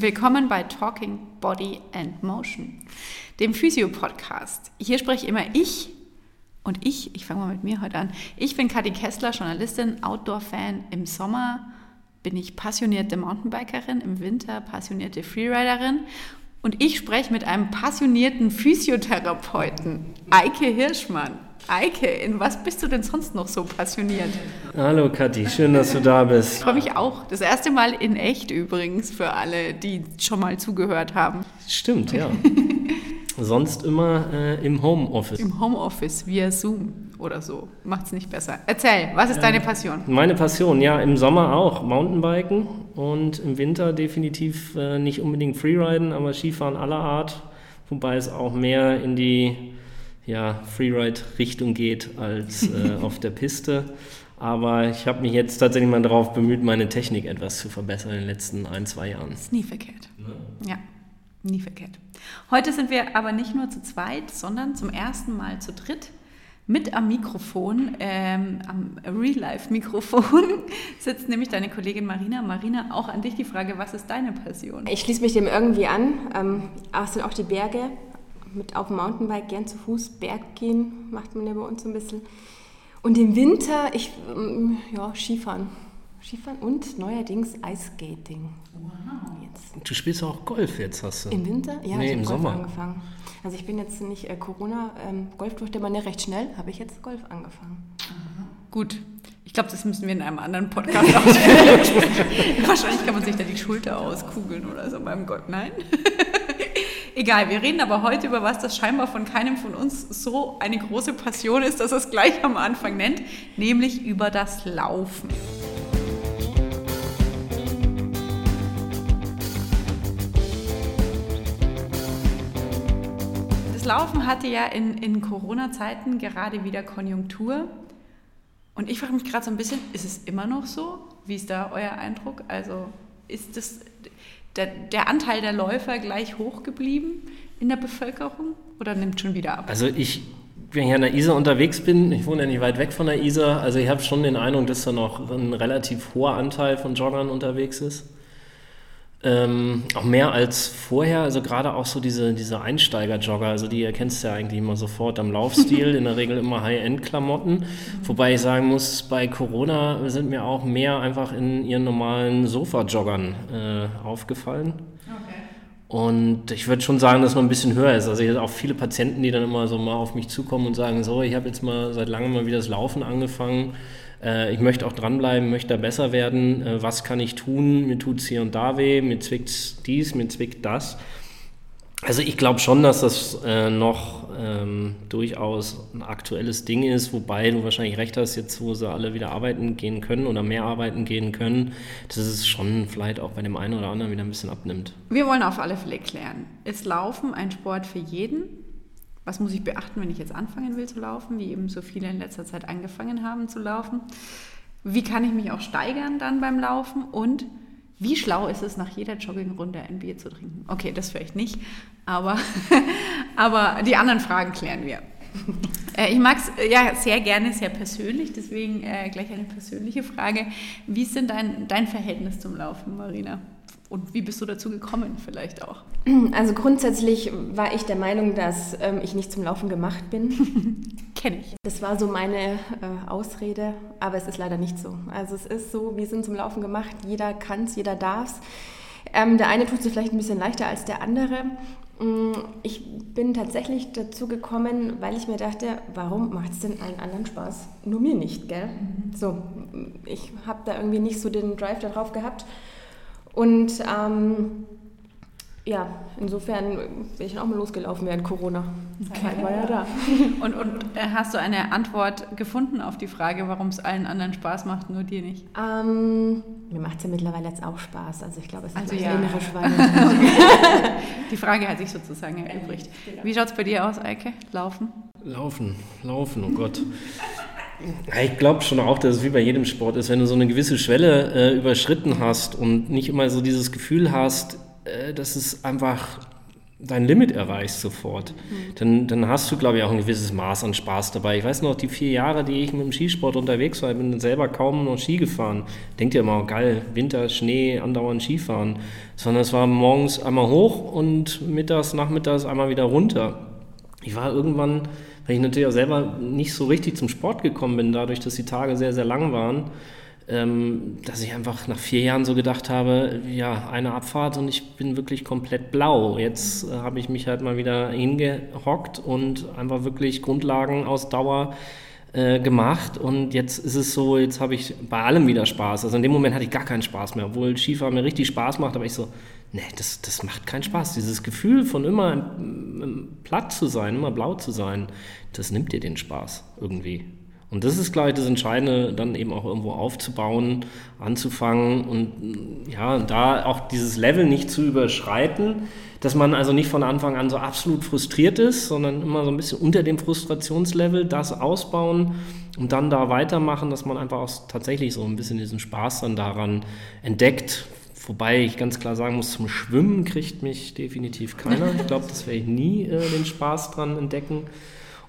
Willkommen bei Talking Body and Motion, dem Physio-Podcast. Hier spreche immer ich und ich, ich fange mal mit mir heute an. Ich bin Kathi Kessler, Journalistin, Outdoor-Fan. Im Sommer bin ich passionierte Mountainbikerin, im Winter passionierte Freeriderin und ich spreche mit einem passionierten Physiotherapeuten, Eike Hirschmann. Eike, in was bist du denn sonst noch so passioniert? Hallo Kathi, schön, dass du da bist. Ich freue mich auch. Das erste Mal in echt übrigens für alle, die schon mal zugehört haben. Stimmt, ja. Sonst immer äh, im Homeoffice. Im Homeoffice via Zoom oder so. Macht es nicht besser. Erzähl, was ist äh, deine Passion? Meine Passion, ja, im Sommer auch Mountainbiken und im Winter definitiv äh, nicht unbedingt Freeriden, aber Skifahren aller Art. Wobei es auch mehr in die ja, Freeride-Richtung geht als äh, auf der Piste. Aber ich habe mich jetzt tatsächlich mal darauf bemüht, meine Technik etwas zu verbessern in den letzten ein, zwei Jahren. Ist nie verkehrt. Ja. ja, nie verkehrt. Heute sind wir aber nicht nur zu zweit, sondern zum ersten Mal zu dritt. Mit am Mikrofon, ähm, am Real-Life-Mikrofon, sitzt nämlich deine Kollegin Marina. Marina, auch an dich die Frage, was ist deine Passion? Ich schließe mich dem irgendwie an. Ähm, es sind auch die Berge mit auf dem Mountainbike gern zu Fuß Berg gehen, macht man ja bei uns so ein bisschen. Und im Winter, ich, mm, ja, Skifahren. Skifahren und neuerdings Eiskating. Wow. Jetzt. Du spielst auch Golf jetzt, hast du? Im Winter? Ja, nee, ich im Golf Sommer. angefangen. Also ich bin jetzt nicht äh, Corona, ähm, Golf durfte man ja recht schnell, habe ich jetzt Golf angefangen. Aha. Gut. Ich glaube, das müssen wir in einem anderen Podcast ausführen. Wahrscheinlich kann man sich da die Schulter auskugeln oder so beim Golf. Nein? Egal, wir reden aber heute über was, das scheinbar von keinem von uns so eine große Passion ist, dass er es gleich am Anfang nennt, nämlich über das Laufen. Das Laufen hatte ja in, in Corona-Zeiten gerade wieder Konjunktur. Und ich frage mich gerade so ein bisschen, ist es immer noch so? Wie ist da euer Eindruck? Also ist das, der, der Anteil der Läufer gleich hoch geblieben in der Bevölkerung oder nimmt schon wieder ab? Also ich, wenn ich an der Isar unterwegs bin, ich wohne ja nicht weit weg von der Isar, also ich habe schon den Eindruck, dass da noch ein relativ hoher Anteil von Joggern unterwegs ist. Ähm, auch mehr als vorher, also gerade auch so diese, diese Einsteiger-Jogger, also die erkennst du ja eigentlich immer sofort am Laufstil, in der Regel immer High-End-Klamotten. Wobei ich sagen muss, bei Corona sind mir auch mehr einfach in ihren normalen Sofa-Joggern äh, aufgefallen. Okay. Und ich würde schon sagen, dass noch ein bisschen höher ist. Also ich habe auch viele Patienten, die dann immer so mal auf mich zukommen und sagen, so, ich habe jetzt mal seit langem mal wieder das Laufen angefangen äh, ich möchte auch dranbleiben, möchte da besser werden, äh, was kann ich tun, mir tut es hier und da weh, mir zwickt dies, mir zwickt das. Also ich glaube schon, dass das äh, noch ähm, durchaus ein aktuelles Ding ist, wobei du wahrscheinlich recht hast, jetzt wo sie alle wieder arbeiten gehen können oder mehr arbeiten gehen können, dass es schon vielleicht auch bei dem einen oder anderen wieder ein bisschen abnimmt. Wir wollen auf alle Fälle klären, ist Laufen ein Sport für jeden? Was muss ich beachten, wenn ich jetzt anfangen will zu laufen, wie eben so viele in letzter Zeit angefangen haben zu laufen. Wie kann ich mich auch steigern dann beim Laufen und wie schlau ist es, nach jeder Joggingrunde ein Bier zu trinken? Okay, das vielleicht nicht, aber, aber die anderen Fragen klären wir. Äh, ich mag es äh, ja sehr gerne, sehr persönlich, deswegen äh, gleich eine persönliche Frage. Wie ist denn dein, dein Verhältnis zum Laufen, Marina? Und wie bist du dazu gekommen vielleicht auch? Also grundsätzlich war ich der Meinung, dass ähm, ich nicht zum Laufen gemacht bin. Kenne ich. Das war so meine äh, Ausrede, aber es ist leider nicht so. Also es ist so, wir sind zum Laufen gemacht, jeder kann es, jeder darf es. Ähm, der eine tut es vielleicht ein bisschen leichter als der andere. Mm, ich bin tatsächlich dazu gekommen, weil ich mir dachte, warum macht es denn allen anderen Spaß? Nur mir nicht, gell? Mhm. So, ich habe da irgendwie nicht so den Drive darauf gehabt und ähm, ja, insofern bin ich auch mal losgelaufen während Corona. Okay. war ja da. Und, und äh, hast du eine Antwort gefunden auf die Frage, warum es allen anderen Spaß macht, nur dir nicht? Ähm, mir macht es ja mittlerweile jetzt auch Spaß. Also ich glaube, es ist also ja. innere Schweine. die Frage hat sich sozusagen erübrigt. Genau. Wie schaut es bei dir aus, Eike? Laufen? Laufen, laufen, oh Gott. Ich glaube schon auch, dass es wie bei jedem Sport ist, wenn du so eine gewisse Schwelle äh, überschritten hast und nicht immer so dieses Gefühl hast, äh, dass es einfach dein Limit erreichst sofort, mhm. dann, dann hast du, glaube ich, auch ein gewisses Maß an Spaß dabei. Ich weiß noch, die vier Jahre, die ich mit dem Skisport unterwegs war, ich bin selber kaum noch Ski gefahren. Denkt ihr immer, geil, Winter, Schnee, andauernd Skifahren. Sondern es war morgens einmal hoch und mittags, nachmittags einmal wieder runter. Ich war irgendwann, weil ich natürlich auch selber nicht so richtig zum Sport gekommen bin, dadurch, dass die Tage sehr, sehr lang waren, ähm, dass ich einfach nach vier Jahren so gedacht habe, ja, eine Abfahrt und ich bin wirklich komplett blau. Jetzt äh, habe ich mich halt mal wieder hingehockt und einfach wirklich Grundlagenausdauer äh, gemacht und jetzt ist es so, jetzt habe ich bei allem wieder Spaß. Also in dem Moment hatte ich gar keinen Spaß mehr, obwohl Skifahren mir richtig Spaß macht, aber ich so, nee, das, das macht keinen Spaß. Dieses Gefühl von immer platt zu sein, immer blau zu sein, das nimmt dir den Spaß irgendwie. Und das ist, glaube ich, das Entscheidende, dann eben auch irgendwo aufzubauen, anzufangen und ja, da auch dieses Level nicht zu überschreiten, dass man also nicht von Anfang an so absolut frustriert ist, sondern immer so ein bisschen unter dem Frustrationslevel das ausbauen und dann da weitermachen, dass man einfach auch tatsächlich so ein bisschen diesen Spaß dann daran entdeckt. Wobei ich ganz klar sagen muss, zum Schwimmen kriegt mich definitiv keiner. Ich glaube, das werde ich nie äh, den Spaß dran entdecken.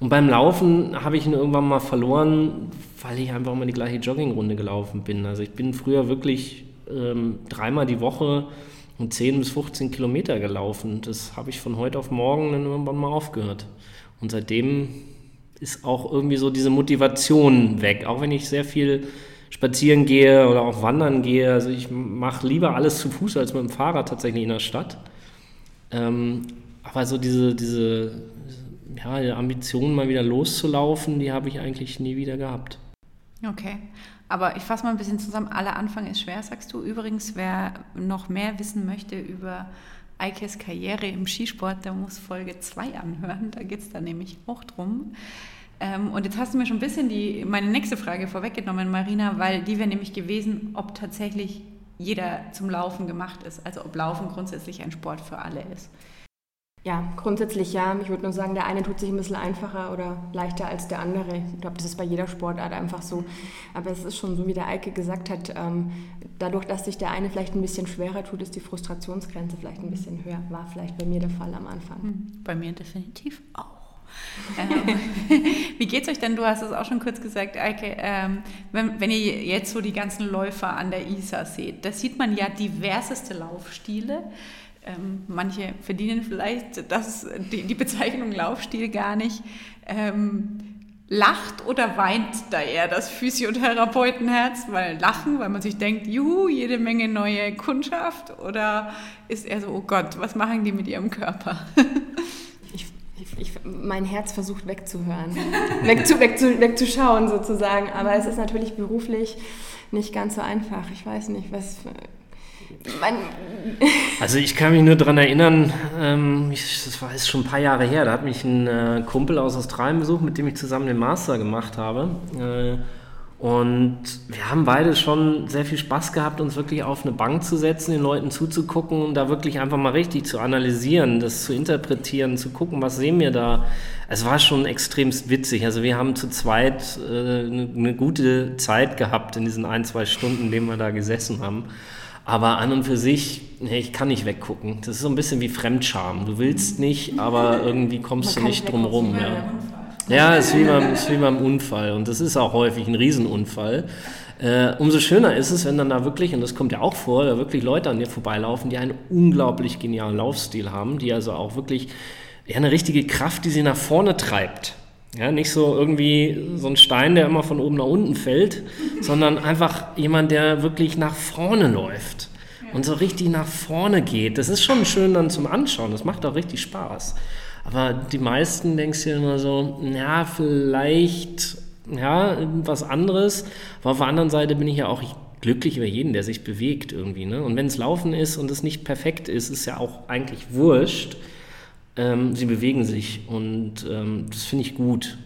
Und beim Laufen habe ich ihn irgendwann mal verloren, weil ich einfach immer die gleiche Joggingrunde gelaufen bin. Also ich bin früher wirklich ähm, dreimal die Woche um 10 bis 15 Kilometer gelaufen. Das habe ich von heute auf morgen dann irgendwann mal aufgehört. Und seitdem ist auch irgendwie so diese Motivation weg. Auch wenn ich sehr viel spazieren gehe oder auch wandern gehe. Also ich mache lieber alles zu Fuß als mit dem Fahrrad tatsächlich in der Stadt. Ähm, aber so diese, diese ja, die Ambition, mal wieder loszulaufen, die habe ich eigentlich nie wieder gehabt. Okay, aber ich fasse mal ein bisschen zusammen. Aller Anfang ist schwer, sagst du. Übrigens, wer noch mehr wissen möchte über Eikes Karriere im Skisport, der muss Folge 2 anhören. Da geht es dann nämlich auch drum. Ähm, und jetzt hast du mir schon ein bisschen die, meine nächste Frage vorweggenommen, Marina, weil die wäre nämlich gewesen, ob tatsächlich jeder zum Laufen gemacht ist. Also ob Laufen grundsätzlich ein Sport für alle ist. Ja, grundsätzlich ja. Ich würde nur sagen, der eine tut sich ein bisschen einfacher oder leichter als der andere. Ich glaube, das ist bei jeder Sportart einfach so. Aber es ist schon so, wie der Eike gesagt hat, ähm, dadurch, dass sich der eine vielleicht ein bisschen schwerer tut, ist die Frustrationsgrenze vielleicht ein bisschen höher. War vielleicht bei mir der Fall am Anfang. Hm, bei mir definitiv auch. Ähm, wie geht es euch denn? Du hast es auch schon kurz gesagt, Eike. Ähm, wenn, wenn, ihr jetzt so die ganzen Läufer an der ISA seht, da sieht man ja diverseste Laufstile. Ähm, manche verdienen vielleicht das, die, die, Bezeichnung Laufstil gar nicht. Ähm, lacht oder weint da eher das Physiotherapeutenherz? Weil lachen, weil man sich denkt, juhu, jede Menge neue Kundschaft? Oder ist er so, oh Gott, was machen die mit ihrem Körper? ich, mein Herz versucht wegzuhören, wegzu, wegzu, wegzuschauen sozusagen. Aber es ist natürlich beruflich nicht ganz so einfach. Ich weiß nicht, was also ich kann mich nur daran erinnern, ähm, ich, das war jetzt schon ein paar Jahre her, da hat mich ein äh, Kumpel aus Australien besucht, mit dem ich zusammen den Master gemacht habe. Äh, und wir haben beide schon sehr viel Spaß gehabt, uns wirklich auf eine Bank zu setzen, den Leuten zuzugucken und da wirklich einfach mal richtig zu analysieren, das zu interpretieren, zu gucken, was sehen wir da. Es war schon extremst witzig. Also wir haben zu zweit äh, eine, gute Zeit gehabt in diesen ein, zwei Stunden, in denen wir da gesessen haben. Aber an und für sich, nee, ich kann nicht weggucken. Das ist so ein bisschen wie Fremdscham. Du willst nicht, aber irgendwie kommst du nicht drum rum. Ja, ja ist, wie beim, ist wie beim Unfall. Und das ist auch häufig ein Riesenunfall. Äh, umso schöner ist es, wenn dann da wirklich, und das kommt ja auch vor, da wirklich Leute an dir vorbeilaufen, die einen unglaublich genialen Laufstil haben, die also auch wirklich ja, eine richtige Kraft, die sie nach vorne treibt. Ja, nicht so irgendwie so ein Stein, der immer von oben nach unten fällt, sondern einfach jemand, der wirklich nach vorne läuft und so richtig nach vorne geht. Das ist schon schön dann zum Anschauen, das macht auch richtig Spaß. Aber die meisten denkst du immer so, ja, vielleicht, ja, was anderes. Aber auf der anderen Seite bin ich ja auch glücklich über jeden, der sich bewegt irgendwie. Ne? Und wenn es Laufen ist und es nicht perfekt ist, ist ja auch eigentlich wurscht ähm, sie bewegen sich und ähm, das finde ich gut.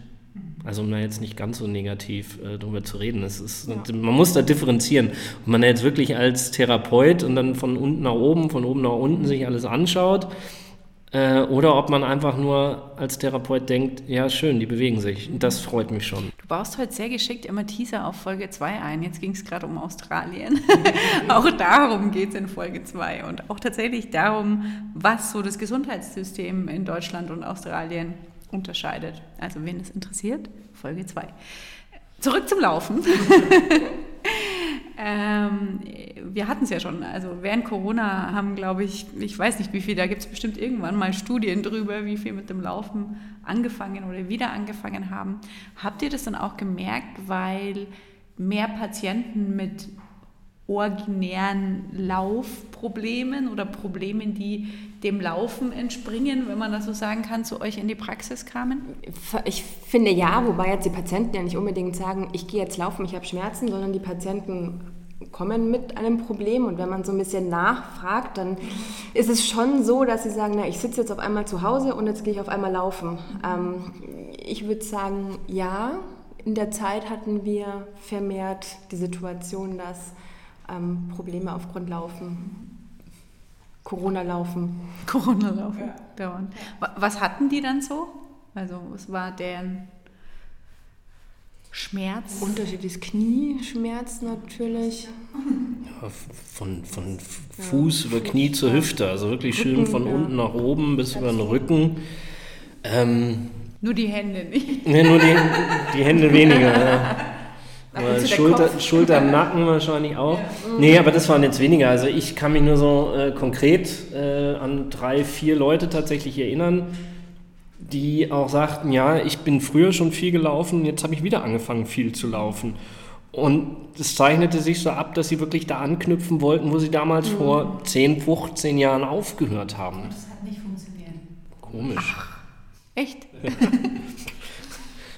Also um da jetzt nicht ganz so negativ äh, drüber zu reden. Es ist, ja. Man muss da differenzieren. Und man jetzt wirklich als Therapeut und dann von unten nach oben, von oben nach unten sich alles anschaut, Äh, oder ob man einfach nur als Therapeut denkt, ja schön, die bewegen sich. Das freut mich schon. Du baust heute sehr geschickt immer Teaser auf Folge 2 ein. Jetzt ging es gerade um Australien. auch darum geht es in Folge 2 und auch tatsächlich darum, was so das Gesundheitssystem in Deutschland und Australien unterscheidet. Also wen es interessiert, Folge 2. Zurück zum Laufen. ähm, wir hatten es ja schon. Also während Corona haben, glaube ich, ich weiß nicht wie viel, da gibt es bestimmt irgendwann mal Studien drüber, wie viel mit dem Laufen angefangen oder wieder angefangen haben. Habt ihr das dann auch gemerkt, weil mehr Patienten mit originären Laufproblemen oder Problemen, die dem Laufen entspringen, wenn man das so sagen kann, zu euch in die Praxis kamen? Ich finde ja, wobei jetzt die Patienten ja nicht unbedingt sagen, ich gehe jetzt laufen, ich habe Schmerzen, sondern die Patienten kommen mit einem Problem und wenn man so ein bisschen nachfragt, dann ist es schon so, dass sie sagen, na, ich sitze jetzt auf einmal zu Hause und jetzt gehe ich auf einmal laufen. Ähm, ich würde sagen, ja, in der Zeit hatten wir vermehrt die Situation, dass ähm, Probleme aufgrund Laufen, Corona-Laufen. Corona-Laufen, ja. dauernd. Was hatten die dann so? Also was war deren Schmerz? Unterschiedliches Knieschmerz natürlich. Ja, von, von Fuß ja. über Knie zur Hüfte, also wirklich schön Rücken, von ja. unten nach oben bis über den Rücken. Ähm, nur die Hände nicht. Nee, nur die, die Hände weniger. Aber Schulter, Schulter, Nacken wahrscheinlich auch. Ja. Nee, aber das waren jetzt weniger. Also ich kann mich nur so äh, konkret äh, an drei, vier Leute tatsächlich erinnern, die auch sagten, ja, ich bin früher schon viel gelaufen, jetzt habe ich wieder angefangen viel zu laufen. Und es zeichnete sich so ab, dass sie wirklich da anknüpfen wollten, wo sie damals mhm. vor 10, 15 Jahren aufgehört haben. Das hat nicht funktioniert. Komisch. Ach, echt?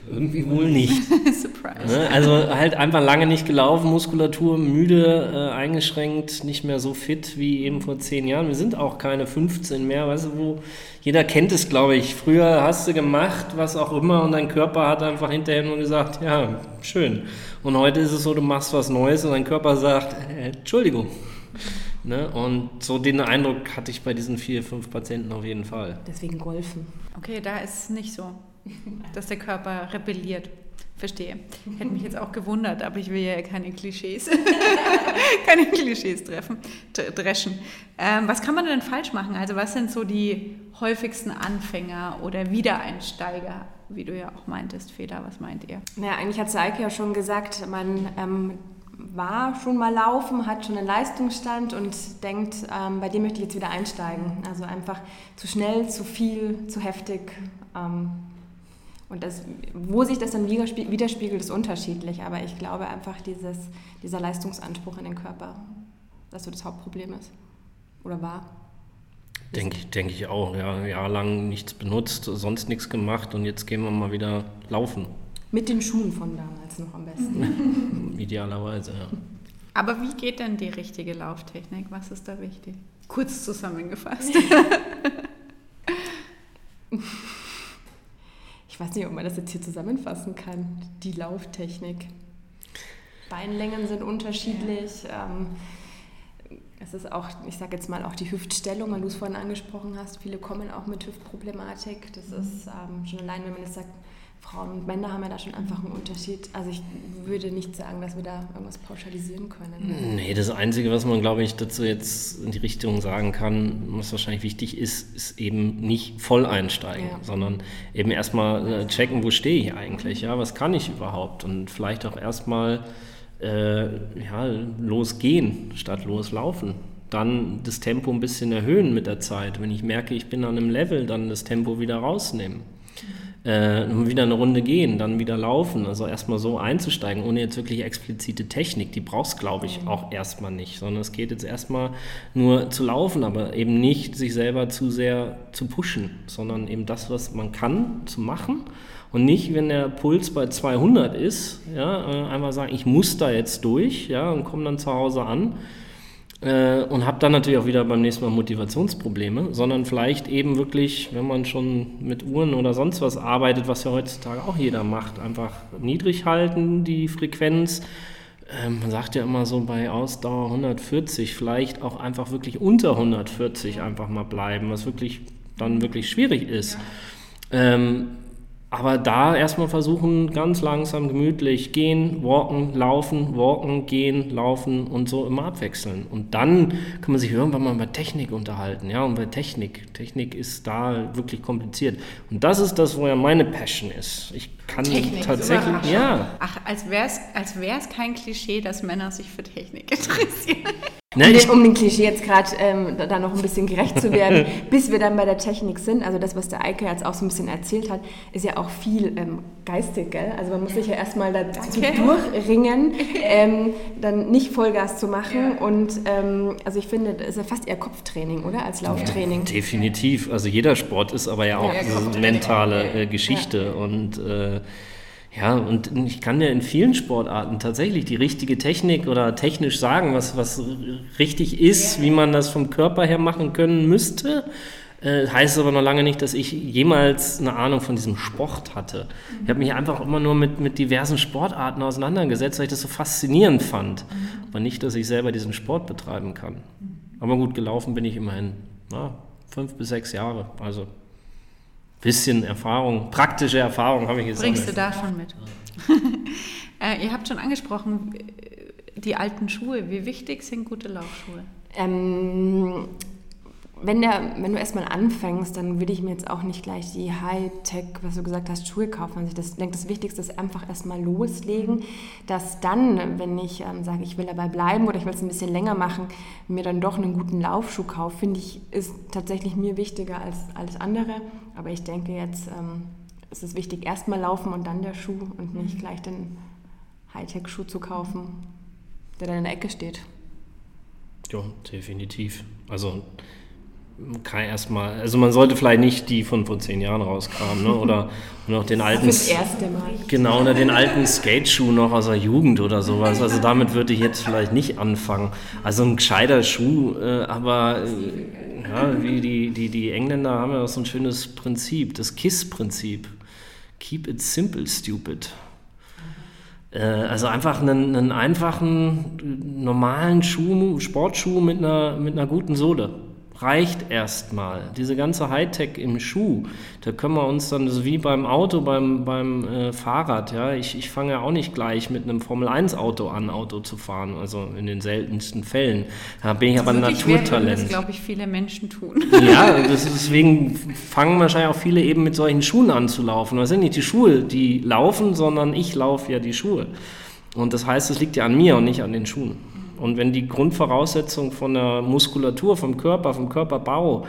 Irgendwie wohl nicht. Surprise. Ne? Also halt einfach lange nicht gelaufen, Muskulatur müde, äh, eingeschränkt, nicht mehr so fit wie eben vor zehn Jahren. Wir sind auch keine 15 mehr, weißt du, wo jeder kennt es, glaube ich. Früher hast du gemacht, was auch immer, und dein Körper hat einfach hinterher nur gesagt, ja, schön. Und heute ist es so, du machst was Neues und dein Körper sagt, äh, Entschuldigung. Ne? Und so den Eindruck hatte ich bei diesen vier, fünf Patienten auf jeden Fall. Deswegen Golfen. Okay, da ist es nicht so dass der Körper rebelliert. Verstehe. Hätte mich jetzt auch gewundert, aber ich will ja keine Klischees, keine Klischees treffen, dreschen. Ähm, was kann man denn falsch machen? Also was sind so die häufigsten Anfänger oder Wiedereinsteiger, wie du ja auch meintest, Feder, was meint ihr? Naja, eigentlich hat Saike ja schon gesagt, man ähm, war schon mal laufen, hat schon einen Leistungsstand und denkt, ähm, bei dem möchte ich jetzt wieder einsteigen. Also einfach zu schnell, zu viel, zu heftig. Ähm, und das, wo sich das dann widerspiegelt, ist unterschiedlich. Aber ich glaube einfach, dieses, dieser Leistungsanspruch in den Körper, dass so das Hauptproblem ist. Oder war. Denke denk ich auch. Ja, jahrelang nichts benutzt, sonst nichts gemacht und jetzt gehen wir mal wieder laufen. Mit den Schuhen von damals noch am besten. Idealerweise, ja. Aber wie geht denn die richtige Lauftechnik? Was ist da wichtig? Kurz zusammengefasst. ich weiß nicht, ob man das jetzt hier zusammenfassen kann, die Lauftechnik. Beinlängen sind unterschiedlich. Ja. Ähm, es ist auch, ich sage jetzt mal, auch die Hüftstellung, wenn du es vorhin angesprochen hast. Viele kommen auch mit Hüftproblematik. Das mhm. ist ähm, schon allein, wenn man jetzt sagt, Frauen und Männer haben ja da schon einfach einen Unterschied. Also ich würde nicht sagen, dass wir da irgendwas pauschalisieren können. Nee, das Einzige, was man, glaube ich, dazu jetzt in die Richtung sagen kann, was wahrscheinlich wichtig ist, ist eben nicht voll einsteigen, ja. sondern eben erstmal äh, checken, wo stehe ich eigentlich, ja, was kann ich überhaupt und vielleicht auch erstmal äh, ja, losgehen statt loslaufen dann das Tempo ein bisschen erhöhen mit der Zeit. Wenn ich merke, ich bin an einem Level, dann das Tempo wieder rausnehmen äh, wieder eine Runde gehen, dann wieder laufen. Also erstmal so einzusteigen, ohne jetzt wirklich explizite Technik. Die brauchst, glaube ich, auch erstmal nicht, sondern es geht jetzt erstmal nur zu laufen, aber eben nicht sich selber zu sehr zu pushen, sondern eben das, was man kann, zu machen. Und nicht, wenn der Puls bei 200 ist, ja, äh, einfach sagen, ich muss da jetzt durch, ja, und komme dann zu Hause an äh, und habe dann natürlich auch wieder beim nächsten Mal Motivationsprobleme, sondern vielleicht eben wirklich, wenn man schon mit Uhren oder sonst was arbeitet, was ja heutzutage auch jeder macht, einfach niedrig halten, die Frequenz. Ähm, man sagt ja immer so bei Ausdauer 140, vielleicht auch einfach wirklich unter 140 einfach mal bleiben, was wirklich dann wirklich schwierig ist. Ähm, aber da erstmal versuchen, ganz langsam, gemütlich gehen, walken, laufen, walken, gehen, laufen und so immer abwechseln. Und dann kann man sich irgendwann mal über Technik unterhalten. Ja, und bei Technik. Technik ist da wirklich kompliziert. Und das ist das, wo ja meine Passion ist. Ich kann Technik, tatsächlich, ja. Ach, als wäre es als wär's kein Klischee, dass Männer sich für Technik interessieren. Ne, um, den, um dem Klischee jetzt gerade ähm, da noch ein bisschen gerecht zu werden, bis wir dann bei der Technik sind. Also das, was der Eike jetzt auch so ein bisschen erzählt hat, ist ja auch viel ähm, geistig, gell? Also man muss sich ja erstmal dazu Danke. durchringen, ähm, dann nicht Vollgas zu machen. Ja. Und ähm, also ich finde, das ist ja fast eher Kopftraining, oder? Als Lauftraining. Ja, definitiv. Also jeder Sport ist aber ja auch ja, eine mentale äh, Geschichte. Und äh, ja, und ich kann ja in vielen Sportarten tatsächlich die richtige Technik oder technisch sagen, was, was richtig ist, wie man das vom Körper her machen können müsste. Äh, heißt aber noch lange nicht, dass ich jemals eine Ahnung von diesem Sport hatte. Ich habe mich einfach immer nur mit, mit diversen Sportarten auseinandergesetzt, weil ich das so faszinierend fand. Aber nicht, dass ich selber diesen Sport betreiben kann. Aber gut, gelaufen bin ich immerhin na, fünf bis sechs Jahre. Also bisschen Erfahrung, praktische Erfahrung habe ich jetzt. Bringst du da schon mit? äh, ihr habt schon angesprochen, die alten Schuhe. Wie wichtig sind gute Laufschuhe? Ähm, wenn, der, wenn du erstmal anfängst, dann würde ich mir jetzt auch nicht gleich die Hightech, was du gesagt hast, Schuhe kaufen. Also ich denke, das Wichtigste ist einfach erstmal loslegen, dass dann, wenn ich ähm, sage, ich will dabei bleiben oder ich will es ein bisschen länger machen, mir dann doch einen guten Laufschuh kaufe, finde ich, ist tatsächlich mir wichtiger als alles andere. Aber ich denke jetzt, ähm, ist es wichtig, erstmal laufen und dann der Schuh und nicht gleich den Hightech-Schuh zu kaufen, der dann in der Ecke steht. Ja, definitiv. Also kann erstmal, also man sollte vielleicht nicht die von vor zehn Jahren rauskamen, ne? oder noch den alten, das erste Mal. genau, oder den alten Skateschuh noch aus der Jugend oder sowas. Also damit würde ich jetzt vielleicht nicht anfangen. Also ein gescheiter Schuh, äh, aber äh, ja, wie die, die, die Engländer haben ja auch so ein schönes Prinzip, das KISS-Prinzip. Keep it simple, stupid. Äh, also einfach einen, einen einfachen, normalen Schuh, Sportschuh mit einer, mit einer guten Sohle reicht erstmal. Diese ganze Hightech im Schuh, da können wir uns dann, das ist wie beim Auto, beim, beim äh, Fahrrad, ja, ich, ich fange ja auch nicht gleich mit einem Formel-1-Auto an, Auto zu fahren, also in den seltensten Fällen. Da bin ich aber ein Naturtalent. Das glaube ich, viele Menschen tun. Ja, ist, deswegen fangen wahrscheinlich auch viele eben mit solchen Schuhen an zu laufen. Das sind nicht die Schuhe, die laufen, sondern ich laufe ja die Schuhe. Und das heißt, es liegt ja an mir und nicht an den Schuhen. Und wenn die Grundvoraussetzung von der Muskulatur, vom Körper, vom Körperbau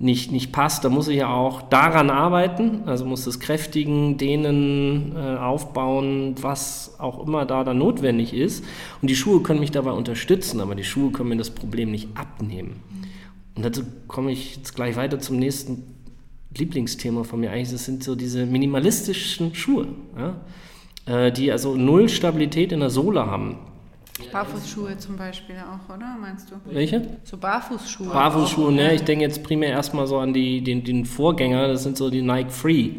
nicht, nicht passt, dann muss ich ja auch daran arbeiten, also muss das Kräftigen, Dehnen, äh, Aufbauen, was auch immer da dann notwendig ist. Und die Schuhe können mich dabei unterstützen, aber die Schuhe können mir das Problem nicht abnehmen. Und dazu komme ich jetzt gleich weiter zum nächsten Lieblingsthema von mir eigentlich, das sind so diese minimalistischen Schuhe, ja? äh, die also null Stabilität in der Sohle haben. Barfußschuhe zum Beispiel auch, oder? Meinst du? Welche? So Barfußschuhe. Barfußschuhe, ne? Ich denke jetzt primär erstmal so an die, den, den Vorgänger, das sind so die Nike Free. Ja,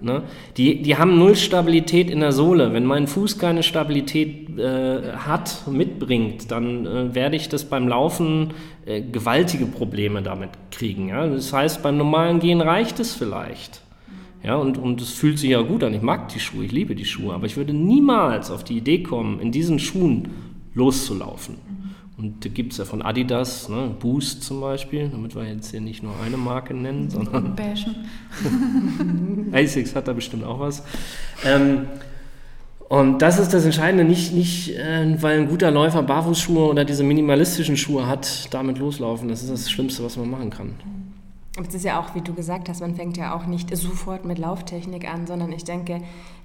genau. Ne? Die, die haben null Stabilität in der Sohle. Wenn mein Fuß keine Stabilität äh, hat, mitbringt, dann äh, werde ich das beim Laufen äh, gewaltige Probleme damit kriegen. Ja? Das heißt, beim normalen Gehen reicht es vielleicht. Ja, und, und es fühlt sich ja gut an. Ich mag die Schuhe, ich liebe die Schuhe, aber ich würde niemals auf die Idee kommen, in diesen Schuhen loszulaufen. Und da gibt es ja von Adidas, ne, Boost zum Beispiel, damit wir jetzt hier nicht nur eine Marke nennen, sondern. Asics hat da bestimmt auch was. Ähm, und das ist das Entscheidende, nicht, nicht äh, weil ein guter Läufer Barfußschuhe oder diese minimalistischen Schuhe hat, damit loslaufen. Das ist das Schlimmste, was man machen kann. Es ist ja auch, wie du gesagt hast, man fängt ja auch nicht sofort mit Lauftechnik an, sondern ich denke,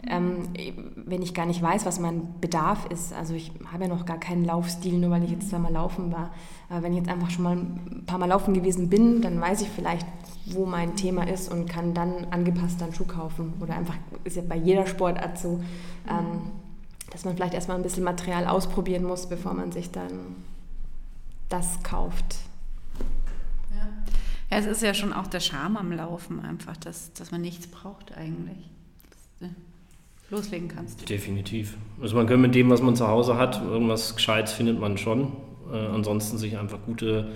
ähm, wenn ich gar nicht weiß, was mein Bedarf ist, also ich habe ja noch gar keinen Laufstil, nur weil ich jetzt zweimal laufen war. Aber wenn ich jetzt einfach schon mal ein paar Mal laufen gewesen bin, dann weiß ich vielleicht, wo mein Thema ist und kann dann angepasst dann Schuh kaufen. Oder einfach, ist ja bei jeder Sportart so, ähm, dass man vielleicht erstmal ein bisschen Material ausprobieren muss, bevor man sich dann das kauft. Es ist ja schon auch der Charme am Laufen einfach, dass, dass man nichts braucht eigentlich. Dass du loslegen kannst. Definitiv. Also man kann mit dem, was man zu Hause hat, irgendwas Gescheites findet man schon. Äh, ansonsten sich einfach gute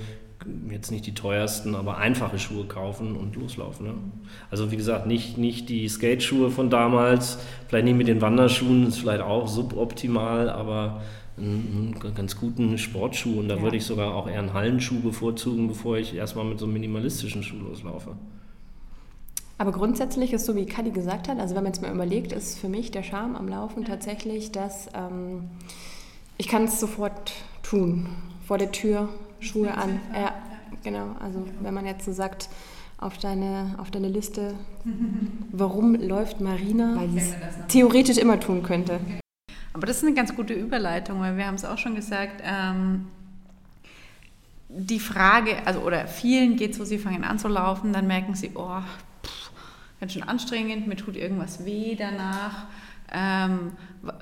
jetzt nicht die teuersten, aber einfache Schuhe kaufen und loslaufen. Ne? Also wie gesagt, nicht, nicht die Skateschuhe von damals, vielleicht nicht mit den Wanderschuhen, ist vielleicht auch suboptimal, aber einen, einen ganz guten Sportschuh. Und da ja. würde ich sogar auch eher einen Hallenschuh bevorzugen, bevor ich erstmal mit so einem minimalistischen Schuh loslaufe. Aber grundsätzlich ist so, wie Kadi gesagt hat, also wenn man jetzt mal überlegt, ist für mich der Charme am Laufen tatsächlich, dass ähm, ich kann es sofort tun. Vor der Tür, Schuhe an. Ja, genau. Also wenn man jetzt so sagt, auf deine, auf deine Liste, warum läuft Marina, weil sie es theoretisch immer tun könnte. Aber das ist eine ganz gute Überleitung, weil wir haben es auch schon gesagt, ähm, die Frage, also oder vielen geht so, sie fangen an zu laufen, dann merken sie, oh, pff, ganz schön anstrengend, mir tut irgendwas weh danach. Ähm,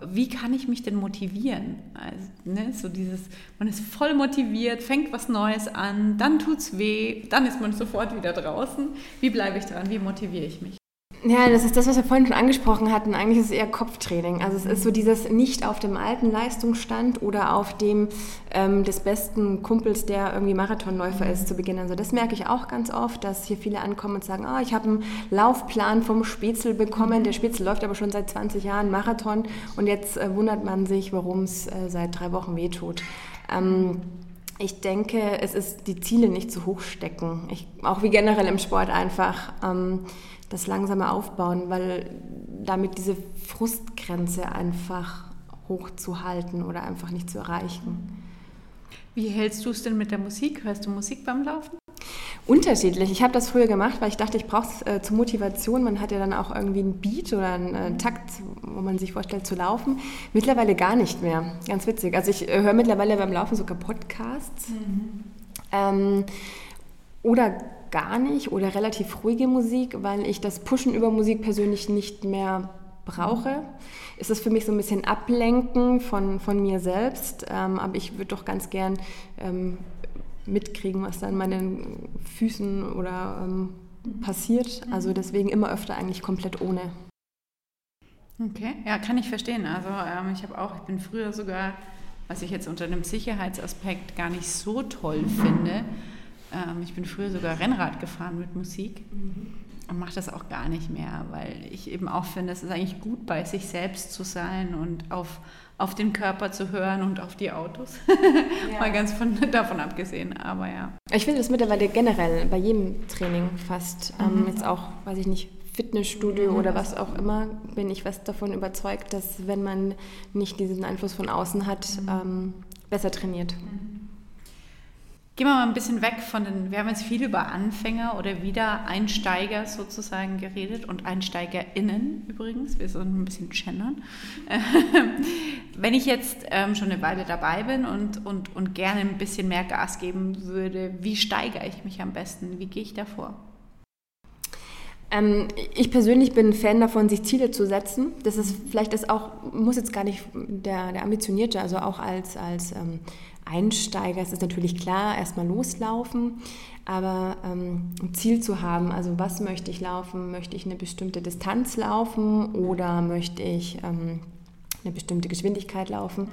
wie kann ich mich denn motivieren? Also, ne, so dieses, man ist voll motiviert, fängt was Neues an, dann tut es weh, dann ist man sofort wieder draußen. Wie bleibe ich dran? Wie motiviere ich mich? Ja, das ist das, was wir vorhin schon angesprochen hatten. Eigentlich ist es eher Kopftraining. Also es ist so dieses nicht auf dem alten Leistungsstand oder auf dem ähm, des besten Kumpels, der irgendwie Marathonläufer ist, zu Beginn. Also das merke ich auch ganz oft, dass hier viele ankommen und sagen, oh, ich habe einen Laufplan vom Spätzl bekommen. Der Spätzl läuft aber schon seit 20 Jahren Marathon und jetzt äh, wundert man sich, warum es äh, seit drei Wochen wehtut. Ähm, ich denke, es ist die Ziele nicht zu hoch stecken. Ich, auch wie generell im Sport einfach. Ähm, das langsame Aufbauen, weil damit diese Frustgrenze einfach hochzuhalten oder einfach nicht zu erreichen. Wie hältst du es denn mit der Musik? Hörst du Musik beim Laufen? Unterschiedlich. Ich habe das früher gemacht, weil ich dachte, ich brauche es äh, zur Motivation. Man hat ja dann auch irgendwie einen Beat oder einen äh, Takt, wo man sich vorstellt zu laufen. Mittlerweile gar nicht mehr. Ganz witzig. Also ich äh, höre mittlerweile beim Laufen sogar Podcasts. Mhm. Ähm, oder gar nicht oder relativ ruhige Musik, weil ich das Pushen über Musik persönlich nicht mehr brauche. Ist es für mich so ein bisschen Ablenken von, von mir selbst, ähm, aber ich würde doch ganz gern ähm, mitkriegen, was da an meinen Füßen oder ähm, passiert. Also deswegen immer öfter eigentlich komplett ohne. Okay, ja, kann ich verstehen. Also ähm, ich habe auch, ich bin früher sogar, was ich jetzt unter dem Sicherheitsaspekt gar nicht so toll finde, ähm, ich bin früher sogar Rennrad gefahren mit Musik mhm. und mache das auch gar nicht mehr, weil ich eben auch finde, es ist eigentlich gut, bei sich selbst zu sein und auf, auf den Körper zu hören und auf die Autos. Ja. Mal ganz von, davon abgesehen, aber ja. Ich finde das mittlerweile generell bei jedem Training fast, ähm, mhm. jetzt auch, weiß ich nicht, Fitnessstudio mhm. oder was auch immer, bin ich fest davon überzeugt, dass wenn man nicht diesen Einfluss von außen hat, mhm. ähm, besser trainiert. Mhm. Gehen wir mal ein bisschen weg von den, wir haben jetzt viel über Anfänger oder Wiedereinsteiger sozusagen geredet und EinsteigerInnen übrigens, wir sollen ein bisschen gendern. Wenn ich jetzt ähm, schon eine Weile dabei bin und, und, und gerne ein bisschen mehr Gas geben würde, wie steigere ich mich am besten? Wie gehe ich da vor? Ähm, ich persönlich bin Fan davon, sich Ziele zu setzen. Das ist vielleicht ist auch, muss jetzt gar nicht der, der ambitionierte, also auch als, als ähm, Einsteiger ist es natürlich klar, erstmal loslaufen, aber ähm, ein Ziel zu haben, also was möchte ich laufen? Möchte ich eine bestimmte Distanz laufen oder möchte ich ähm, eine bestimmte Geschwindigkeit laufen?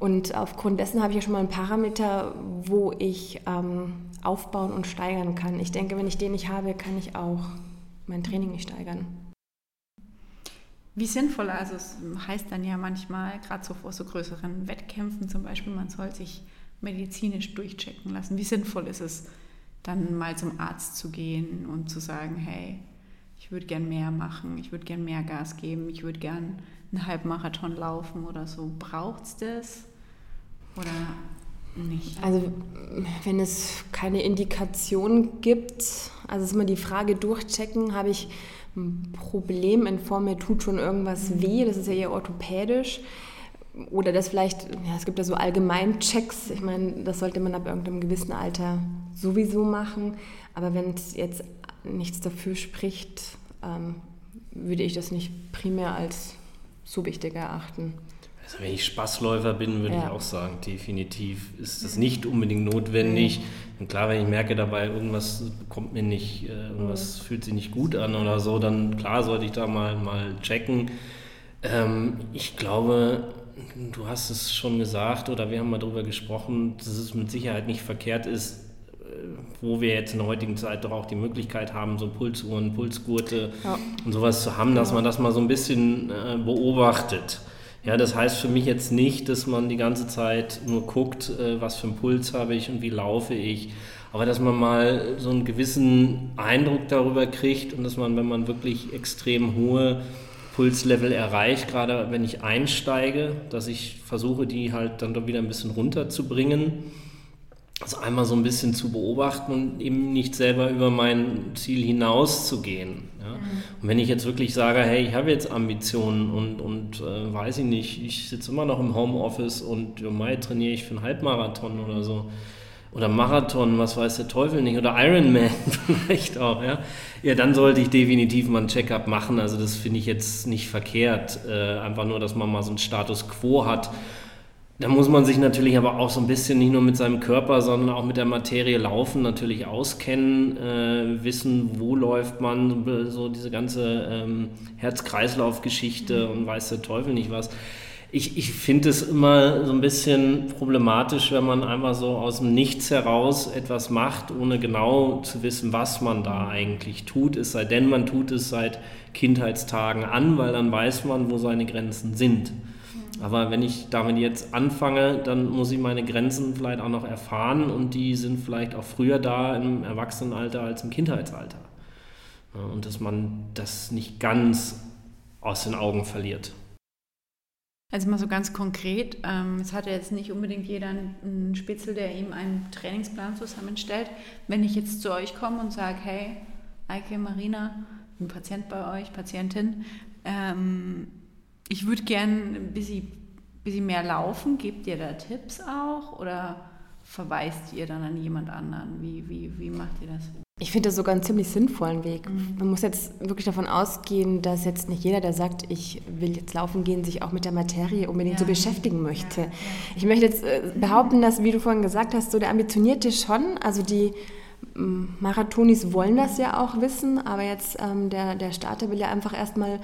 Und aufgrund dessen habe ich ja schon mal einen Parameter, wo ich ähm, aufbauen und steigern kann. Ich denke, wenn ich den nicht habe, kann ich auch mein Training nicht steigern. Wie sinnvoll, also es heißt dann ja manchmal, gerade so vor so größeren Wettkämpfen zum Beispiel, man soll sich medizinisch durchchecken lassen. Wie sinnvoll ist es, dann mal zum Arzt zu gehen und zu sagen, hey, ich würde gern mehr machen, ich würde gern mehr Gas geben, ich würde gern einen Halbmarathon laufen oder so. Braucht es das oder nicht? Also wenn es keine Indikation gibt, also ist immer die Frage durchchecken, habe ich ein Problem in Form, mir tut schon irgendwas weh, das ist ja eher orthopädisch. Oder das vielleicht, ja, es gibt ja so Allgemeinchecks, ich meine, das sollte man ab irgendeinem gewissen Alter sowieso machen. Aber wenn es jetzt nichts dafür spricht, ähm, würde ich das nicht primär als so wichtig erachten. Also wenn ich Spaßläufer bin, würde ja. ich auch sagen, definitiv ist das nicht unbedingt notwendig. Mhm. Und klar, wenn ich merke dabei, irgendwas kommt mir nicht, äh, irgendwas mhm. fühlt sich nicht gut an oder so, dann klar sollte ich da mal, mal checken. Ähm, ich glaube, du hast es schon gesagt oder wir haben mal darüber gesprochen, dass es mit Sicherheit nicht verkehrt ist, wo wir jetzt in der heutigen Zeit doch auch die Möglichkeit haben, so Pulsuhren, Pulsgurte ja. und sowas zu haben, dass man das mal so ein bisschen äh, beobachtet. Ja, das heißt für mich jetzt nicht, dass man die ganze Zeit nur guckt, äh, was für einen Puls habe ich und wie laufe ich, aber dass man mal so einen gewissen Eindruck darüber kriegt und dass man, wenn man wirklich extrem hohe Pulslevel erreicht, gerade wenn ich einsteige, dass ich versuche, die halt dann doch wieder ein bisschen runterzubringen. Also einmal so ein bisschen zu beobachten und eben nicht selber über mein Ziel hinaus zu gehen. Ja? Mhm. Und wenn ich jetzt wirklich sage, hey, ich habe jetzt Ambitionen und, und äh, weiß ich nicht, ich sitze immer noch im Homeoffice und im Mai trainiere ich für einen Halbmarathon oder so, oder Marathon, was weiß der Teufel nicht, oder Ironman vielleicht auch, ja. Ja, dann sollte ich definitiv mal ein Check-up machen. Also das finde ich jetzt nicht verkehrt. Äh, einfach nur, dass man mal so einen Status quo hat. Da muss man sich natürlich aber auch so ein bisschen nicht nur mit seinem Körper, sondern auch mit der Materie Laufen natürlich auskennen, äh, wissen, wo läuft man, so diese ganze ähm, Herz-Kreislauf-Geschichte und weiß der Teufel nicht was ich, ich finde es immer so ein bisschen problematisch, wenn man einfach so aus dem Nichts heraus etwas macht, ohne genau zu wissen, was man da eigentlich tut. Es sei denn, man tut es seit Kindheitstagen an, weil dann weiß man, wo seine Grenzen sind. Aber wenn ich damit jetzt anfange, dann muss ich meine Grenzen vielleicht auch noch erfahren und die sind vielleicht auch früher da im Erwachsenenalter als im Kindheitsalter. Und dass man das nicht ganz aus den Augen verliert. Also mal so ganz konkret, ähm, es hat ja jetzt nicht unbedingt jeder einen Spitzel, der ihm einen Trainingsplan zusammenstellt. Wenn ich jetzt zu euch komme und sage, hey, Eike, Marina, ein Patient bei euch, Patientin, ähm, ich würde gern ein bisschen, bisschen mehr laufen, gebt ihr da Tipps auch oder verweist ihr dann an jemand anderen? Wie, wie, wie macht ihr das? Ich finde das sogar einen ziemlich sinnvollen Weg. Mhm. Man muss jetzt wirklich davon ausgehen, dass jetzt nicht jeder, der sagt, ich will jetzt laufen gehen, sich auch mit der Materie unbedingt ja. so beschäftigen möchte. Ja. Ich möchte jetzt äh, behaupten, dass, wie du vorhin gesagt hast, so der Ambitionierte schon, also die Marathonis wollen das ja auch wissen, aber jetzt ähm, der, der Starter will ja einfach erstmal,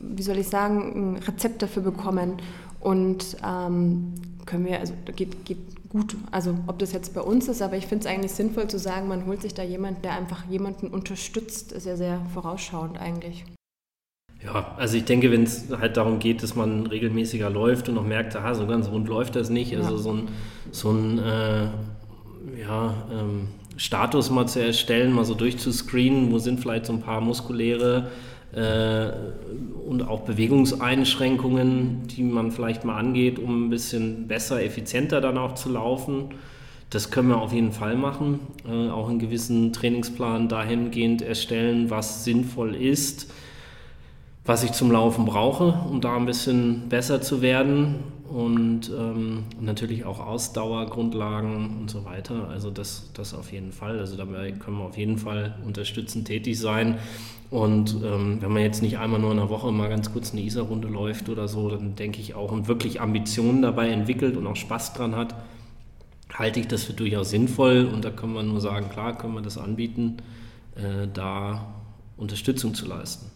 wie soll ich sagen, ein Rezept dafür bekommen. Und ähm, können wir, also geht, geht gut. Also ob das jetzt bei uns ist, aber ich finde es eigentlich sinnvoll zu sagen, man holt sich da jemanden, der einfach jemanden unterstützt, ist ja sehr vorausschauend eigentlich. Ja, also ich denke, wenn es halt darum geht, dass man regelmäßiger läuft und noch merkt, aha, so ganz rund läuft das nicht, also so ein, so ein äh, ja, ähm, Status mal zu erstellen, mal so durchzuscreenen, wo sind vielleicht so ein paar muskuläre und auch Bewegungseinschränkungen, die man vielleicht mal angeht, um ein bisschen besser, effizienter dann auch zu laufen. Das können wir auf jeden Fall machen. Äh, auch einen gewissen Trainingsplan dahingehend erstellen, was sinnvoll ist, was ich zum Laufen brauche, um da ein bisschen besser zu werden. Und ähm, natürlich auch Ausdauergrundlagen und so weiter. Also das, das auf jeden Fall. Also dabei können wir auf jeden Fall unterstützend tätig sein. Und ähm, wenn man jetzt nicht einmal nur in der Woche mal ganz kurz eine Isar-Runde läuft oder so, dann denke ich auch und wirklich Ambitionen dabei entwickelt und auch Spaß dran hat, halte ich das für durchaus sinnvoll. Und da kann man nur sagen, klar, können wir das anbieten, äh, da Unterstützung zu leisten.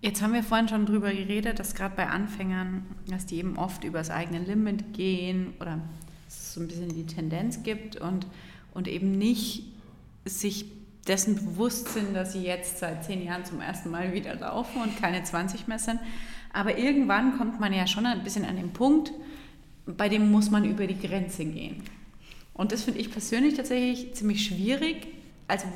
Jetzt haben wir vorhin schon darüber geredet, dass gerade bei Anfängern, dass die eben oft über das eigene Limit gehen oder es so ein bisschen die Tendenz gibt und, und eben nicht sich dessen bewusst sind, dass sie jetzt seit zehn Jahren zum ersten Mal wieder laufen und keine 20 mehr sind. Aber irgendwann kommt man ja schon ein bisschen an den Punkt, bei dem muss man über die Grenze gehen. Und das finde ich persönlich tatsächlich ziemlich schwierig. Also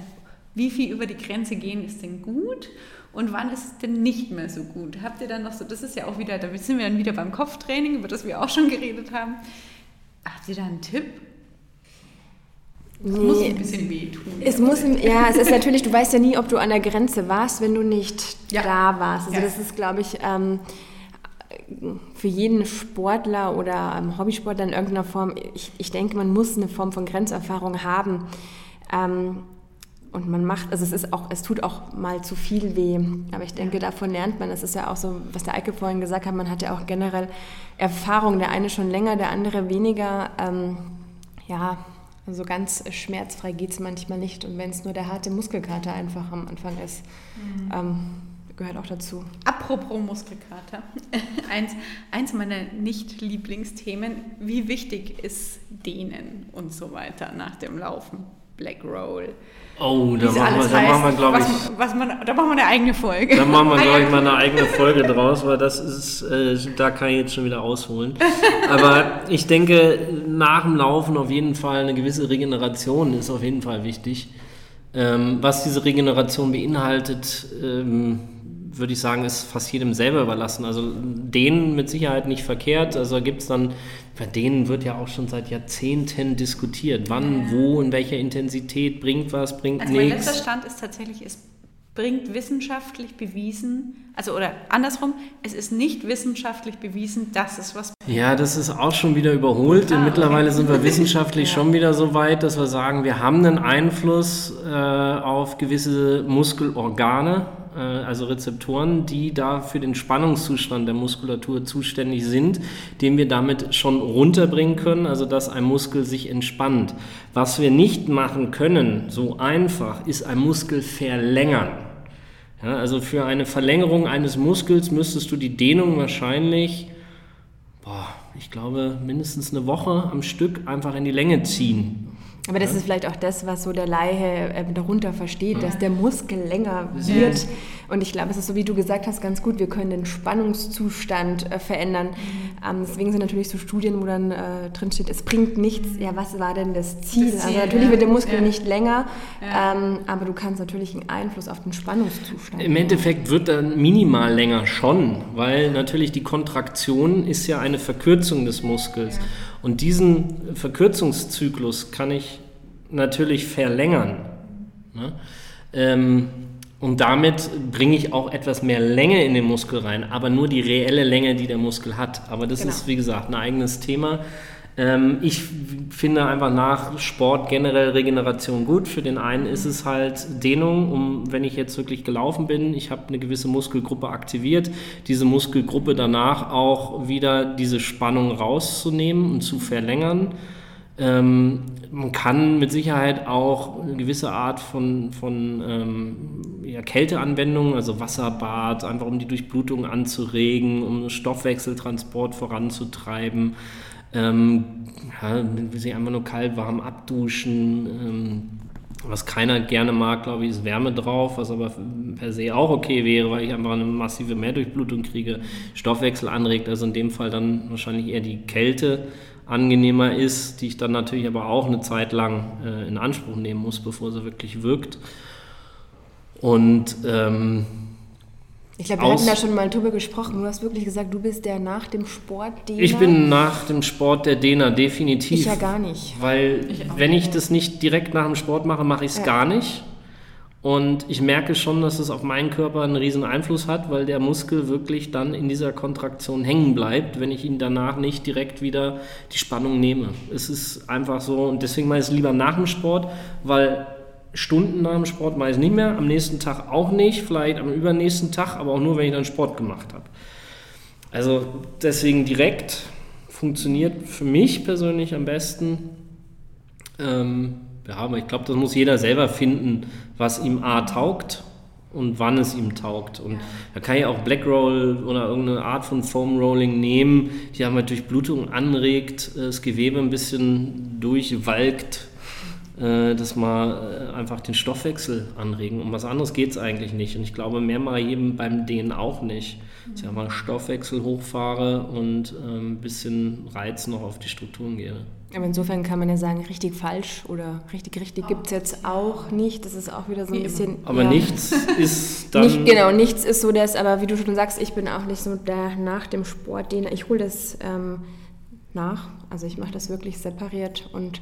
wie viel über die Grenze gehen ist denn gut und wann ist es denn nicht mehr so gut? Habt ihr dann noch so, das ist ja auch wieder, da sind wir dann wieder beim Kopftraining, über das wir auch schon geredet haben. Habt ihr da einen Tipp? Es nee, muss ein bisschen wehtun. Es muss, ja, es ist natürlich, du weißt ja nie, ob du an der Grenze warst, wenn du nicht ja. da warst. Also ja. das ist, glaube ich, ähm, für jeden Sportler oder ähm, Hobbysportler in irgendeiner Form, ich, ich denke, man muss eine Form von Grenzerfahrung haben. Ähm, und man macht, also es ist auch, es tut auch mal zu viel weh. Aber ich denke, davon lernt man. Das ist ja auch so, was der Eike vorhin gesagt hat, man hat ja auch generell Erfahrung. Der eine schon länger, der andere weniger. Ähm, ja, so ganz schmerzfrei geht es manchmal nicht. Und wenn es nur der harte Muskelkater einfach am Anfang ist, mhm. ähm, gehört auch dazu. Apropos Muskelkater, eins, eins meiner Nicht-Lieblingsthemen, wie wichtig ist Dehnen und so weiter nach dem Laufen? Black Roll. Oh, da machen, wir, da machen wir, heißt, glaube ich, was, was man, da machen wir eine eigene Folge. da machen wir, glaube ich, mal eine eigene Folge draus, weil das ist, äh, da kann ich jetzt schon wieder ausholen. Aber ich denke, nach dem Laufen auf jeden Fall eine gewisse Regeneration ist auf jeden Fall wichtig. Ähm, was diese Regeneration beinhaltet, ähm, würde ich sagen, ist fast jedem selber überlassen. Also denen mit Sicherheit nicht verkehrt. Also gibt es dann, bei denen wird ja auch schon seit Jahrzehnten diskutiert. Wann, wo, in welcher Intensität, bringt was, bringt Also mein letzter nichts. Stand ist tatsächlich, es bringt wissenschaftlich bewiesen, also oder andersrum, es ist nicht wissenschaftlich bewiesen, dass es was Ja, das ist auch schon wieder überholt. Ah, okay. Mittlerweile sind wir wissenschaftlich schon wieder so weit, dass wir sagen, wir haben einen Einfluss äh, auf gewisse Muskelorgane, also Rezeptoren, die da für den Spannungszustand der Muskulatur zuständig sind, den wir damit schon runterbringen können, also dass ein Muskel sich entspannt. Was wir nicht machen können, so einfach, ist ein Muskel verlängern. Ja, also für eine Verlängerung eines Muskels müsstest du die Dehnung wahrscheinlich boah, ich glaube, mindestens eine Woche am Stück einfach in die Länge ziehen. Aber das ist vielleicht auch das, was so der Laie äh, darunter versteht, dass der Muskel länger wird. Und ich glaube, es ist so, wie du gesagt hast, ganz gut, wir können den Spannungszustand äh, verändern. Ähm, deswegen sind natürlich so Studien, wo dann äh, drin steht, es bringt nichts. Ja, was war denn das Ziel? Das Ziel, also natürlich ja. wird der Muskel Ja. nicht länger, Ja. ähm, aber du kannst natürlich einen Einfluss auf den Spannungszustand Im Endeffekt wird dann minimal länger schon, weil natürlich die Kontraktion ist ja eine Verkürzung des Muskels. Und diesen Verkürzungszyklus kann ich natürlich verlängern. Ne? Ähm, und damit bringe ich auch etwas mehr Länge in den Muskel rein, aber nur die reelle Länge, die der Muskel hat. Aber das Genau. ist, wie gesagt, ein eigenes Thema. Ähm, ich finde einfach nach Sport generell Regeneration gut. Für den einen ist es halt Dehnung, um wenn ich jetzt wirklich gelaufen bin, ich habe eine gewisse Muskelgruppe aktiviert, diese Muskelgruppe danach auch wieder diese Spannung rauszunehmen und zu verlängern. Ähm, man kann mit Sicherheit auch eine gewisse Art von, von ähm, ja, Kälteanwendungen, also Wasserbad, einfach um die Durchblutung anzuregen, um Stoffwechseltransport voranzutreiben. Ähm, ja, sich einfach nur kalt, warm abduschen. Ähm, was keiner gerne mag, glaube ich, ist Wärme drauf, was aber per se auch okay wäre, weil ich einfach eine massive Mehrdurchblutung kriege, Stoffwechsel anregt, also in dem Fall dann wahrscheinlich eher die Kälte angenehmer ist, die ich dann natürlich aber auch eine Zeit lang äh, in Anspruch nehmen muss, bevor sie wirklich wirkt. Und ähm, Ich glaube, wir hatten da schon mal drüber gesprochen. Du hast wirklich gesagt, du bist der nach dem Sport Dehner. ich bin nach dem Sport der Dehner definitiv. Ich ja gar nicht. Weil Ich wenn ich das nicht direkt nach dem Sport mache, mache ich es Ja. gar nicht. Und ich merke schon, dass es auf meinen Körper einen riesen Einfluss hat, weil der Muskel wirklich dann in dieser Kontraktion hängen bleibt, wenn ich ihn danach nicht direkt wieder die Spannung nehme. Es ist einfach so und deswegen mache ich es lieber nach dem Sport, weil Stunden nach dem Sport es nicht mehr, am nächsten Tag auch nicht, vielleicht am übernächsten Tag, aber auch nur, wenn ich dann Sport gemacht habe. Also deswegen direkt funktioniert für mich persönlich am besten. Ähm, ja, aber ich glaube, das muss jeder selber finden, was ihm A taugt und wann es ihm taugt. Und da kann ich auch Black Roll oder irgendeine Art von Foam Rolling nehmen, die einmal Durchblutung anregt, äh, das Gewebe ein bisschen durchwalkt, das mal äh, einfach den Stoffwechsel anregen. Um was anderes geht es eigentlich nicht. Und ich glaube, mehr mache ich eben beim Dehnen auch nicht. Dass ich einmal Stoffwechsel hochfahre und ähm, ein bisschen Reiz noch auf die Strukturen gebe. Aber insofern kann man ja sagen, richtig falsch oder richtig richtig gibt es jetzt auch nicht. Das ist auch wieder so ein bisschen. Aber ja, nichts ist dann. Nicht, genau, nichts ist so das, aber wie du schon sagst, ich bin auch nicht so der nach dem Sport, den ich hole das ähm, nach. Also ich mache das wirklich separiert und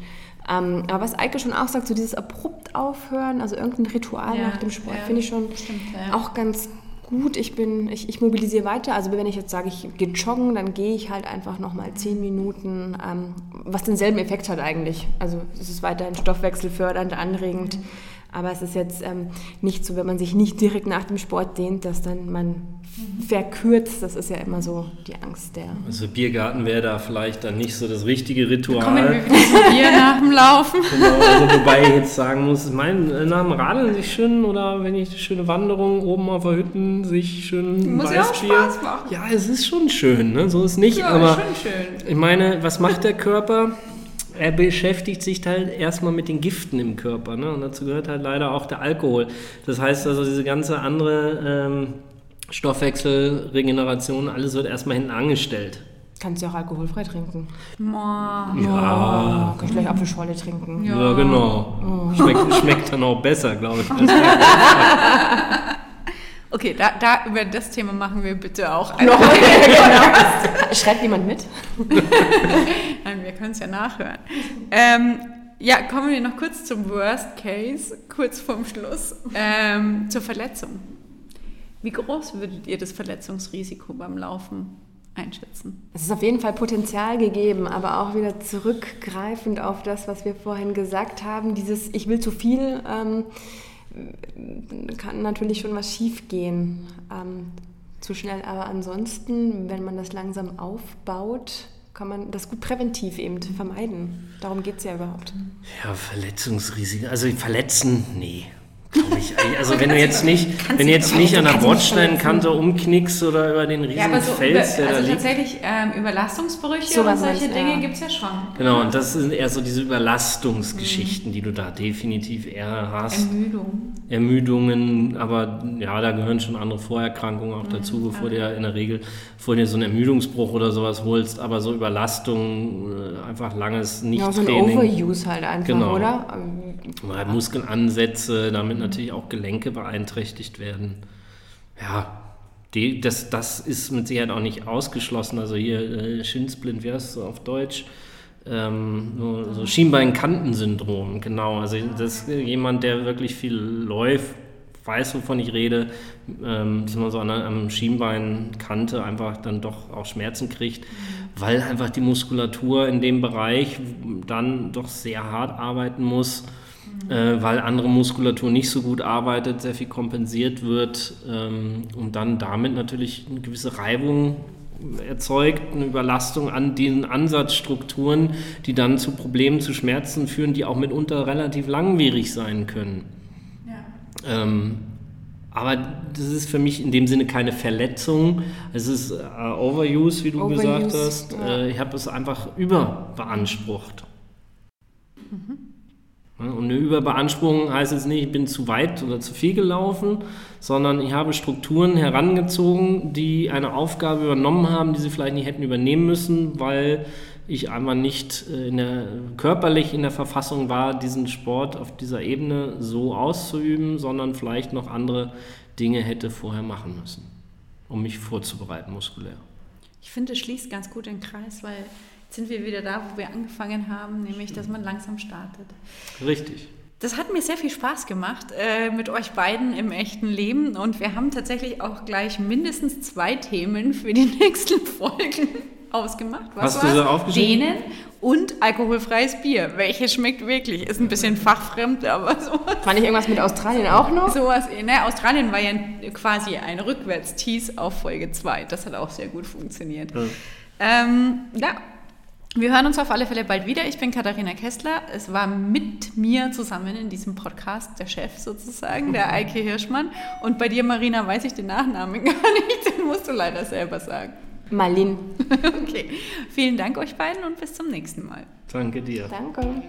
ähm, aber was Eike schon auch sagt, so dieses abrupt aufhören, also irgendein Ritual Ja, nach dem Sport, ja, finde ich schon stimmt, ja. auch ganz gut. Ich bin, ich, ich mobilisiere weiter. Also wenn ich jetzt sage, ich gehe joggen, dann gehe ich halt einfach nochmal zehn Minuten, ähm, was denselben Effekt hat eigentlich. Also es ist weiterhin stoffwechselfördernd, anregend. Aber es ist jetzt ähm, nicht so, wenn man sich nicht direkt nach dem Sport dehnt, dass dann man verkürzt. Das ist ja immer so die Angst der. Also Biergarten wäre da vielleicht dann nicht so das richtige Ritual. Kommen wir wieder zu dir nach dem Laufen. Genau, also wobei ich jetzt sagen muss, mein äh, nach dem Radeln sich schön oder wenn ich eine schöne Wanderung oben auf der Hütten sich schön Muss ja auch Weißbier- Spaß machen. Ja, es ist schon schön, ne? so ist nicht, Ja, aber schon schön. ich meine, was macht der Körper? Er beschäftigt sich halt erstmal mit den Giften im Körper. Ne? Und dazu gehört halt leider auch der Alkohol. Das heißt also, diese ganze andere ähm, Stoffwechselregeneration, alles wird erstmal hinten angestellt. Kannst du auch alkoholfrei trinken. Boah. Ja. Kann ich gleich Apfelschorle trinken. Ja, genau. Schmeckt, schmeckt dann auch besser, glaube ich. Okay, da, da über das Thema machen wir bitte auch Noch, genau. Schreibt jemand mit? Können es ja nachhören. Ähm, ja, kommen wir noch kurz zum Worst Case, kurz vorm Schluss, ähm, zur Verletzung. Wie groß würdet ihr das Verletzungsrisiko beim Laufen einschätzen? Es ist auf jeden Fall Potenzial gegeben, aber auch wieder zurückgreifend auf das, was wir vorhin gesagt haben, dieses Ich will zu viel, ähm, kann natürlich schon was schief gehen. Ähm, zu schnell, aber ansonsten, wenn man das langsam aufbaut, kann man das gut präventiv eben vermeiden. Darum geht es ja überhaupt. Ja, Verletzungsrisiken. Also verletzen, nee. Also wenn du jetzt nicht, wenn du jetzt nicht an der Bordsteinkante umknickst oder über den riesigen Ja, aber so Fels, über, der da also liegt. tatsächlich ähm, Überlastungsbrüche Sowas und solche Dinge ja. gibt es ja schon. Genau, und das sind eher so diese Überlastungsgeschichten, die du da definitiv eher hast. Ermüdung. Ermüdungen, aber ja, da gehören schon andere Vorerkrankungen auch dazu, bevor du ja in der Regel, bevor du dir so einen Ermüdungsbruch oder sowas holst, aber so Überlastung, äh, einfach langes Ja, so ein. Overuse halt einfach, Genau. oder? Ähm, Mal Muskelansätze, damit natürlich auch Gelenke beeinträchtigt werden. Ja, die, das, das ist mit Sicherheit auch nicht ausgeschlossen. Also hier äh, Schinsblind, wie heißt es auf Deutsch? Ähm, so, so Schienbeinkantensyndrom, genau. Also das jemand, der wirklich viel läuft, weiß, wovon ich rede, ähm, dass man so an der Schienbeinkante einfach dann doch auch Schmerzen kriegt, weil einfach die Muskulatur in dem Bereich dann doch sehr hart arbeiten muss, äh, weil andere Muskulatur nicht so gut arbeitet, sehr viel kompensiert wird ähm, und dann damit natürlich eine gewisse Reibung erzeugt, eine Überlastung an den Ansatzstrukturen, die dann zu Problemen, zu Schmerzen führen, die auch mitunter relativ langwierig sein können. Ja. Ähm, aber das ist für mich in dem Sinne keine Verletzung. Es ist äh, Overuse, wie du Overuse, gesagt hast. ja. Äh, ich habe es einfach überbeansprucht. Ja, Und eine Überbeanspruchung heißt jetzt nicht, ich bin zu weit oder zu viel gelaufen, sondern ich habe Strukturen herangezogen, die eine Aufgabe übernommen haben, die sie vielleicht nicht hätten übernehmen müssen, weil ich einmal nicht äh, in der, körperlich in der Verfassung war, diesen Sport auf dieser Ebene so auszuüben, sondern vielleicht noch andere Dinge hätte vorher machen müssen, um mich vorzubereiten muskulär. Ich finde, es schließt ganz gut den Kreis, weil sind wir wieder da, wo wir angefangen haben, nämlich, dass man langsam startet. Richtig. Das hat mir sehr viel Spaß gemacht äh, mit euch beiden im echten Leben und wir haben tatsächlich auch gleich mindestens zwei Themen für die nächsten Folgen ausgemacht. Hast du so aufgeschrieben? Dehnen und alkoholfreies Bier. Welches schmeckt wirklich? Ist ein bisschen fachfremd, aber sowas. Fand ich irgendwas mit Australien auch noch? Sowas, ne, Australien war ja quasi ein Rückwärts-Tease auf Folge 2. Das hat auch sehr gut funktioniert. Ja. Ähm, ja, wir hören uns auf alle Fälle bald wieder. Ich bin Katharina Kessler. Es war mit mir zusammen in diesem Podcast der Chef sozusagen, der Eike Hirschmann. Und bei dir, Marina, weiß ich den Nachnamen gar nicht. Den musst du leider selber sagen. Malin. Okay, vielen Dank euch beiden und bis zum nächsten Mal. Danke dir. Danke.